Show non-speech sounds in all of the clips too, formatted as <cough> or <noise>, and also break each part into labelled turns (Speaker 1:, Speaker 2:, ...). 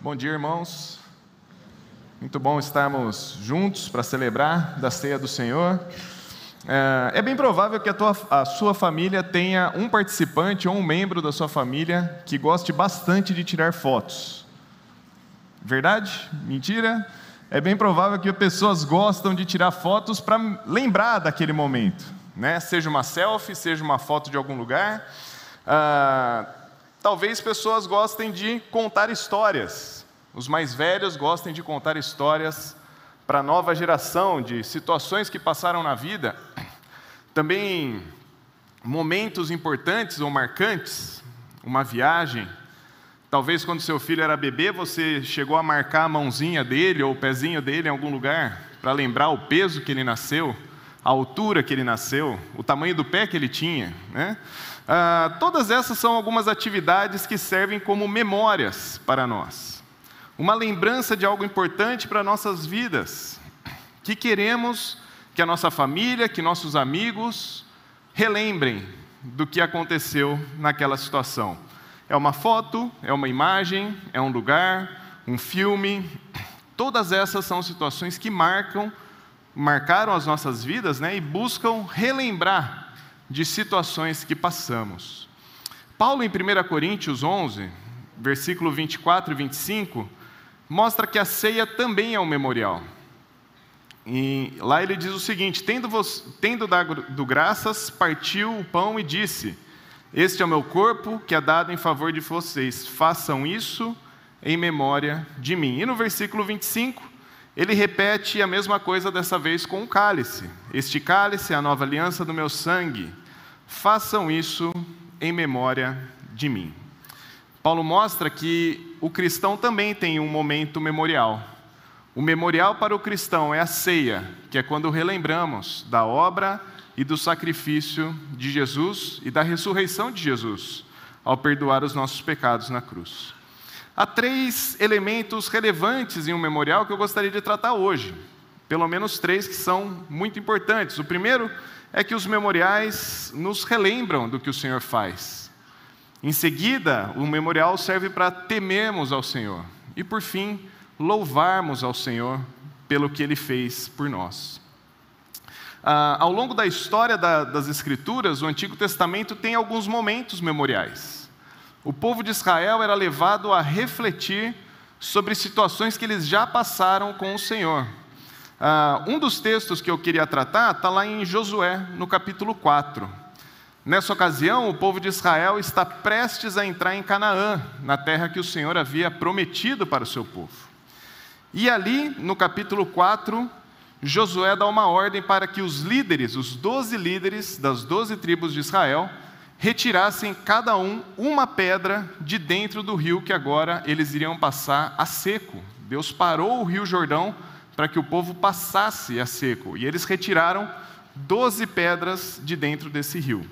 Speaker 1: Bom dia, irmãos. Muito bom estarmos juntos para celebrar da ceia do Senhor. É, é bem provável que a, tua, a sua família tenha um participante ou um membro da sua família que goste bastante de tirar fotos. Verdade? Mentira? É bem provável que pessoas gostam de tirar fotos para lembrar daquele momento, né? Seja uma selfie, seja uma foto de algum lugar. Ah, Talvez pessoas gostem de contar histórias. Os mais velhos gostem de contar histórias para a nova geração de situações que passaram na vida. Também momentos importantes ou marcantes, uma viagem. Talvez quando seu filho era bebê, você chegou a marcar a mãozinha dele ou o pezinho dele em algum lugar para lembrar o peso que ele nasceu, a altura que ele nasceu, o tamanho do pé que ele tinha, né? Ah, todas essas são algumas atividades que servem como memórias para nós, uma lembrança de algo importante para nossas vidas, que queremos que a nossa família, que nossos amigos relembrem do que aconteceu naquela situação. É uma foto, é uma imagem, é um lugar, um filme. Todas essas são situações que marcam, marcaram as nossas vidas, né, e buscam relembrar de situações que passamos. Paulo, em 1 Coríntios 11, versículo 24 e 25, mostra que a ceia também é um memorial. E lá ele diz o seguinte: tendo, vos, tendo dado graças, partiu o pão e disse: Este é o meu corpo que é dado em favor de vocês, façam isso em memória de mim. E no versículo 25, ele repete a mesma coisa dessa vez com o cálice. Este cálice é a nova aliança do meu sangue. Façam isso em memória de mim. Paulo mostra que o cristão também tem um momento memorial. O memorial para o cristão é a ceia, que é quando relembramos da obra e do sacrifício de Jesus e da ressurreição de Jesus, ao perdoar os nossos pecados na cruz. Há três elementos relevantes em um memorial que eu gostaria de tratar hoje. Pelo menos três que são muito importantes. O primeiro é que os memoriais nos relembram do que o Senhor faz. Em seguida, o memorial serve para temermos ao Senhor. E por fim, louvarmos ao Senhor pelo que Ele fez por nós. Ah, ao longo da história da, das Escrituras, o Antigo Testamento tem alguns momentos memoriais o povo de Israel era levado a refletir sobre situações que eles já passaram com o Senhor. Uh, um dos textos que eu queria tratar está lá em Josué, no capítulo 4. Nessa ocasião, o povo de Israel está prestes a entrar em Canaã, na terra que o Senhor havia prometido para o seu povo. E ali, no capítulo 4, Josué dá uma ordem para que os líderes, os doze líderes das doze tribos de Israel, retirassem cada um uma pedra de dentro do rio que agora eles iriam passar a seco. Deus parou o rio Jordão para que o povo passasse a seco, e eles retiraram doze pedras de dentro desse rio.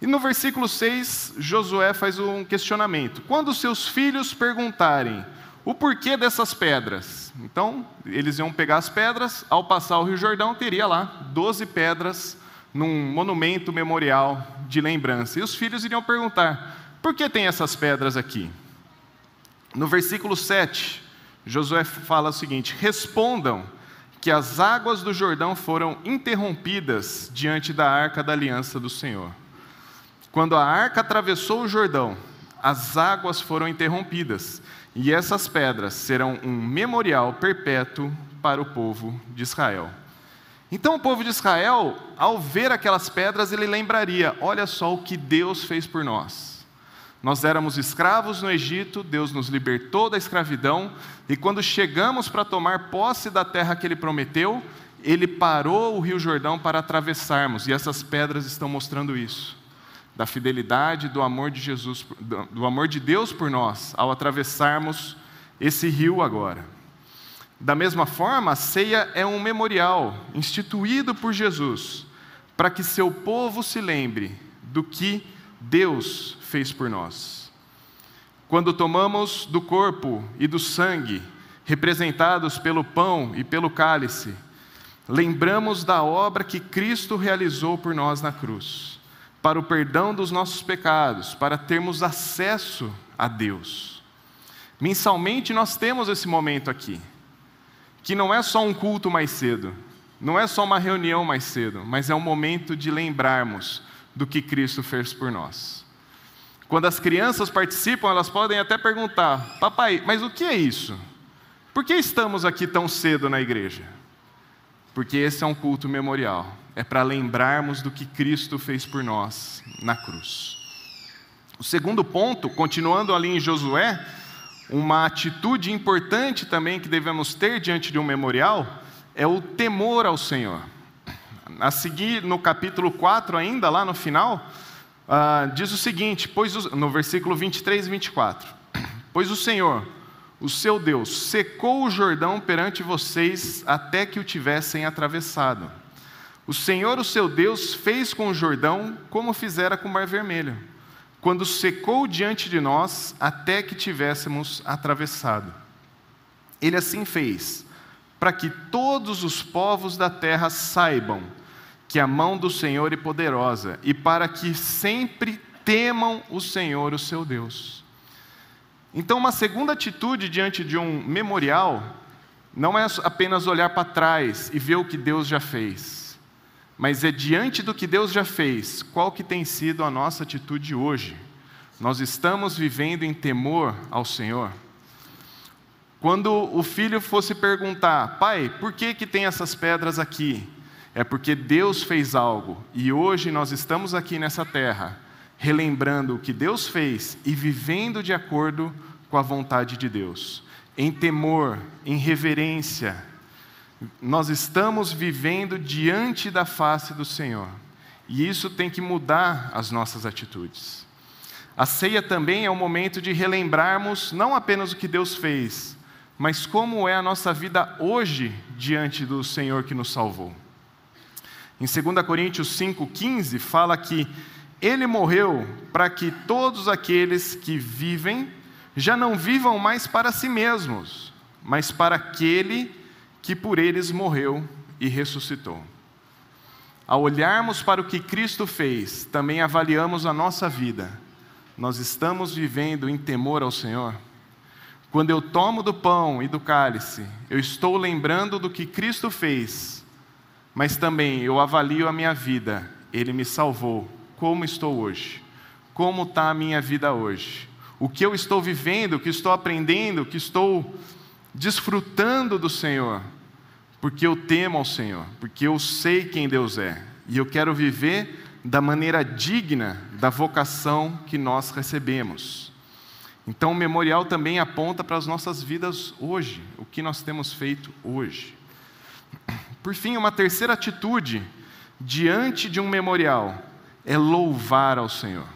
Speaker 1: E no versículo 6, Josué faz um questionamento: quando seus filhos perguntarem o porquê dessas pedras, então eles iam pegar as pedras, ao passar o rio Jordão, teria lá doze pedras num monumento memorial de lembrança. E os filhos iriam perguntar: por que tem essas pedras aqui? No versículo 7, Josué fala o seguinte: respondam que as águas do Jordão foram interrompidas diante da arca da aliança do Senhor. Quando a arca atravessou o Jordão, as águas foram interrompidas, e essas pedras serão um memorial perpétuo para o povo de Israel. Então o povo de Israel, ao ver aquelas pedras, ele lembraria: olha só o que Deus fez por nós. Nós éramos escravos no Egito, Deus nos libertou da escravidão, e quando chegamos para tomar posse da terra que Ele prometeu, Ele parou o Rio Jordão para atravessarmos, e essas pedras estão mostrando isso, da fidelidade, do amor de Jesus, do amor de Deus por nós, ao atravessarmos esse rio agora. Da mesma forma, a ceia é um memorial instituído por Jesus para que seu povo se lembre do que Deus fez por nós. Quando tomamos do corpo e do sangue, representados pelo pão e pelo cálice, lembramos da obra que Cristo realizou por nós na cruz, para o perdão dos nossos pecados, para termos acesso a Deus. Mensalmente nós temos esse momento aqui, que não é só um culto mais cedo, não é só uma reunião mais cedo, mas é um momento de lembrarmos do que Cristo fez por nós. Quando as crianças participam, elas podem até perguntar: Papai, mas o que é isso? Por que estamos aqui tão cedo na igreja? Porque esse é um culto memorial, é para lembrarmos do que Cristo fez por nós na cruz. O segundo ponto, continuando ali em Josué, uma atitude importante também que devemos ter diante de um memorial é o temor ao Senhor. A seguir, no capítulo 4, ainda lá no final, uh, diz o seguinte: pois o, no versículo 23 e 24: <clears throat> Pois o Senhor, o seu Deus, secou o Jordão perante vocês até que o tivessem atravessado. O Senhor, o seu Deus, fez com o Jordão como fizera com o Mar Vermelho quando secou diante de nós até que tivéssemos atravessado. Ele assim fez, para que todos os povos da terra saibam que a mão do Senhor é poderosa e para que sempre temam o Senhor, o seu Deus. Então, uma segunda atitude diante de um memorial não é apenas olhar para trás e ver o que Deus já fez mas é diante do que Deus já fez, qual que tem sido a nossa atitude hoje? Nós estamos vivendo em temor ao Senhor? Quando o filho fosse perguntar, pai, por que, que tem essas pedras aqui? É porque Deus fez algo e hoje nós estamos aqui nessa terra, relembrando o que Deus fez e vivendo de acordo com a vontade de Deus, em temor, em reverência, nós estamos vivendo diante da face do Senhor. E isso tem que mudar as nossas atitudes. A ceia também é um momento de relembrarmos não apenas o que Deus fez, mas como é a nossa vida hoje diante do Senhor que nos salvou. Em 2 Coríntios 5,15 fala que ele morreu para que todos aqueles que vivem já não vivam mais para si mesmos, mas para aquele que por eles morreu e ressuscitou. Ao olharmos para o que Cristo fez, também avaliamos a nossa vida. Nós estamos vivendo em temor ao Senhor? Quando eu tomo do pão e do cálice, eu estou lembrando do que Cristo fez, mas também eu avalio a minha vida. Ele me salvou. Como estou hoje? Como está a minha vida hoje? O que eu estou vivendo, o que estou aprendendo, o que estou desfrutando do Senhor? Porque eu temo ao Senhor, porque eu sei quem Deus é, e eu quero viver da maneira digna da vocação que nós recebemos. Então, o memorial também aponta para as nossas vidas hoje, o que nós temos feito hoje. Por fim, uma terceira atitude diante de um memorial é louvar ao Senhor.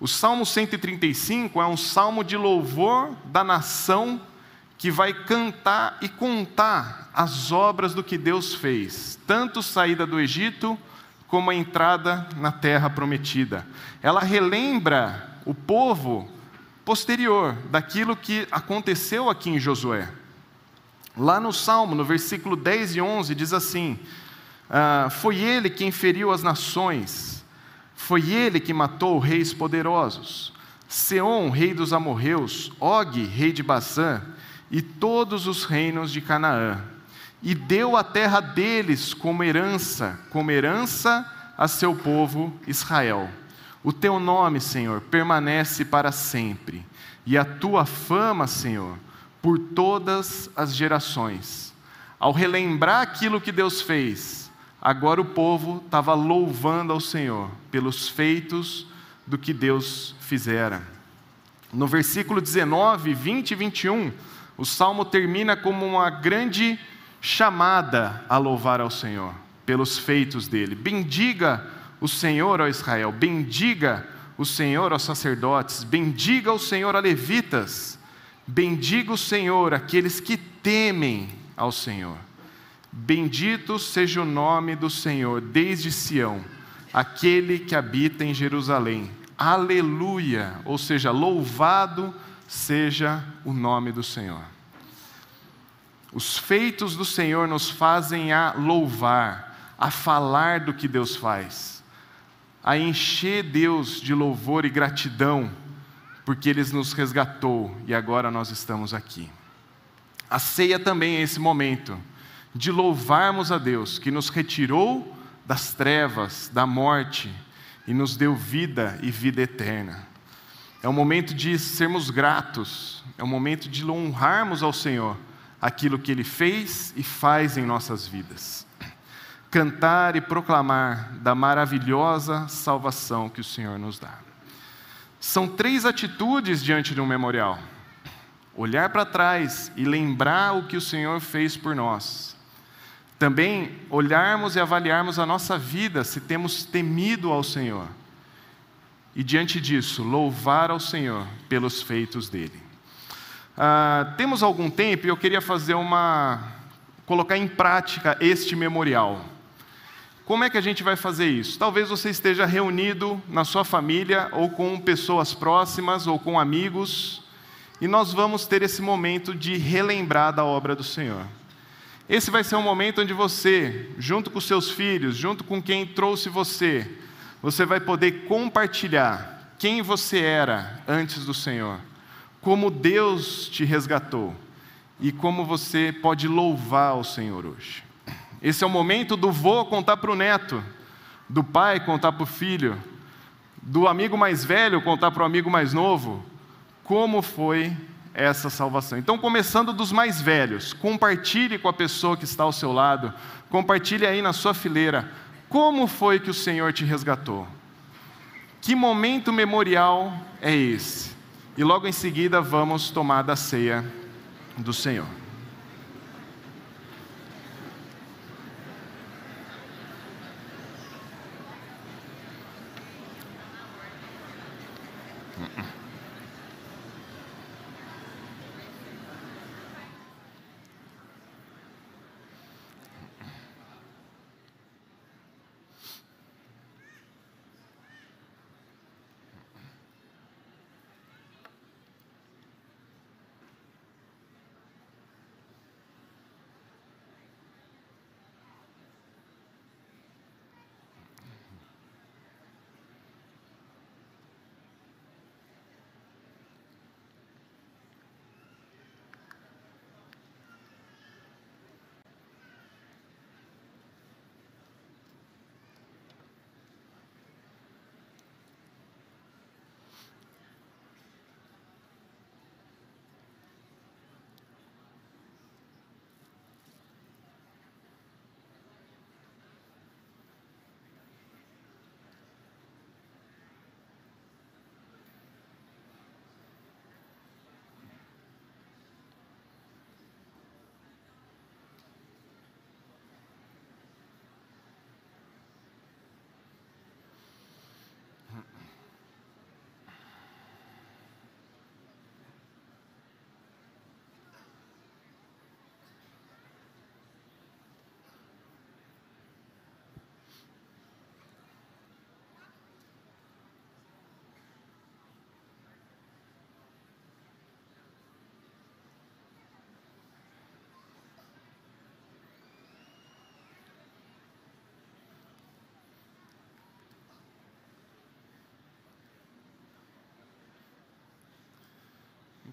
Speaker 1: O Salmo 135 é um salmo de louvor da nação que vai cantar e contar as obras do que Deus fez, tanto saída do Egito como a entrada na terra prometida. Ela relembra o povo posterior daquilo que aconteceu aqui em Josué. Lá no Salmo, no versículo 10 e 11, diz assim: ah, Foi ele quem feriu as nações, foi ele que matou reis poderosos, Seom, rei dos amorreus, Og, rei de Bazã, e todos os reinos de Canaã, e deu a terra deles como herança, como herança a seu povo Israel. O teu nome, Senhor, permanece para sempre, e a tua fama, Senhor, por todas as gerações. Ao relembrar aquilo que Deus fez, agora o povo estava louvando ao Senhor pelos feitos do que Deus fizera. No versículo 19, 20 e 21, o salmo termina como uma grande chamada a louvar ao Senhor pelos feitos dele. Bendiga o Senhor, ó Israel, bendiga o Senhor aos sacerdotes, bendiga o Senhor a levitas, bendiga o Senhor aqueles que temem ao Senhor. Bendito seja o nome do Senhor desde Sião, aquele que habita em Jerusalém. Aleluia! Ou seja, louvado seja o nome do Senhor. Os feitos do Senhor nos fazem a louvar, a falar do que Deus faz, a encher Deus de louvor e gratidão, porque Ele nos resgatou e agora nós estamos aqui. A ceia também é esse momento de louvarmos a Deus que nos retirou das trevas, da morte e nos deu vida e vida eterna. É um momento de sermos gratos, é um momento de honrarmos ao Senhor aquilo que Ele fez e faz em nossas vidas. Cantar e proclamar da maravilhosa salvação que o Senhor nos dá. São três atitudes diante de um memorial: olhar para trás e lembrar o que o Senhor fez por nós. Também olharmos e avaliarmos a nossa vida, se temos temido ao Senhor. E diante disso, louvar ao Senhor pelos feitos dele. Ah, temos algum tempo e eu queria fazer uma. colocar em prática este memorial. Como é que a gente vai fazer isso? Talvez você esteja reunido na sua família, ou com pessoas próximas, ou com amigos, e nós vamos ter esse momento de relembrar da obra do Senhor. Esse vai ser um momento onde você, junto com seus filhos, junto com quem trouxe você, você vai poder compartilhar quem você era antes do Senhor, como Deus te resgatou e como você pode louvar o Senhor hoje. Esse é o momento do vô contar para o neto, do pai contar para o filho, do amigo mais velho contar para o amigo mais novo, como foi essa salvação. Então, começando dos mais velhos, compartilhe com a pessoa que está ao seu lado, compartilhe aí na sua fileira, como foi que o Senhor te resgatou? Que momento memorial é esse? E logo em seguida vamos tomar da ceia do Senhor.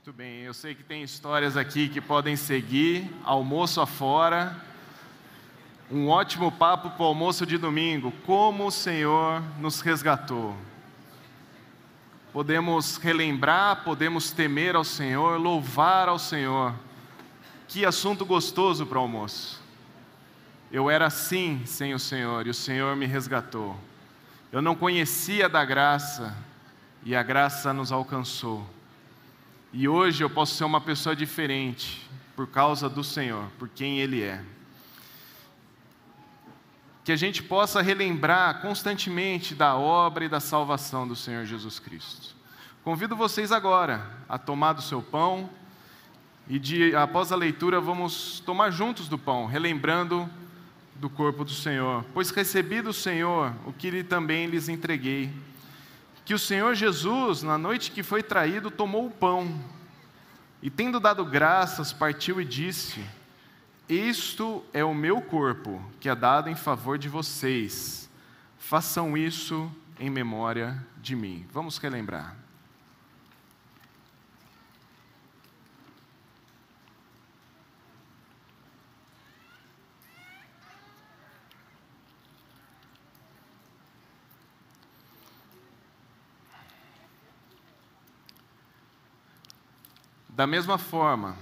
Speaker 1: Muito bem, eu sei que tem histórias aqui que podem seguir, almoço afora, um ótimo papo para o almoço de domingo, como o Senhor nos resgatou. Podemos relembrar, podemos temer ao Senhor, louvar ao Senhor. Que assunto gostoso para o almoço. Eu era assim sem o Senhor e o Senhor me resgatou. Eu não conhecia da graça e a graça nos alcançou. E hoje eu posso ser uma pessoa diferente por causa do Senhor, por quem Ele é. Que a gente possa relembrar constantemente da obra e da salvação do Senhor Jesus Cristo. Convido vocês agora a tomar do seu pão e de, após a leitura vamos tomar juntos do pão, relembrando do corpo do Senhor. Pois recebi do Senhor o que lhe também lhes entreguei que o Senhor Jesus, na noite que foi traído, tomou o pão e, tendo dado graças, partiu e disse: Isto é o meu corpo, que é dado em favor de vocês. Façam isso em memória de mim. Vamos relembrar. Da mesma forma,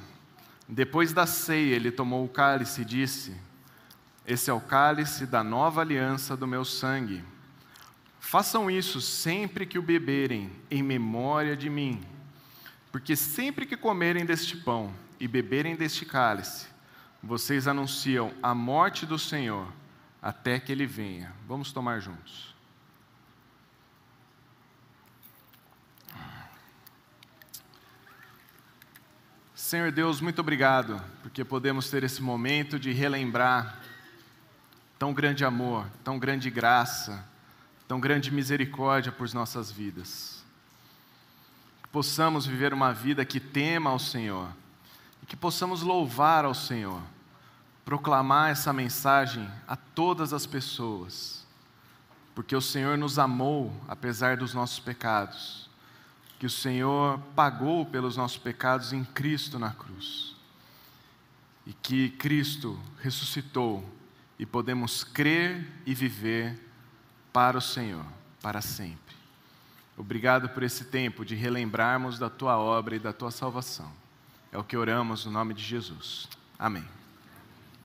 Speaker 1: depois da ceia, ele tomou o cálice e disse: Esse é o cálice da nova aliança do meu sangue. Façam isso sempre que o beberem, em memória de mim. Porque sempre que comerem deste pão e beberem deste cálice, vocês anunciam a morte do Senhor até que ele venha. Vamos tomar juntos. Senhor Deus, muito obrigado, porque podemos ter esse momento de relembrar tão grande amor, tão grande graça, tão grande misericórdia por nossas vidas. Que possamos viver uma vida que tema ao Senhor e que possamos louvar ao Senhor, proclamar essa mensagem a todas as pessoas, porque o Senhor nos amou apesar dos nossos pecados que o Senhor pagou pelos nossos pecados em Cristo na cruz. E que Cristo ressuscitou e podemos crer e viver para o Senhor, para sempre. Obrigado por esse tempo de relembrarmos da tua obra e da tua salvação. É o que oramos no nome de Jesus. Amém.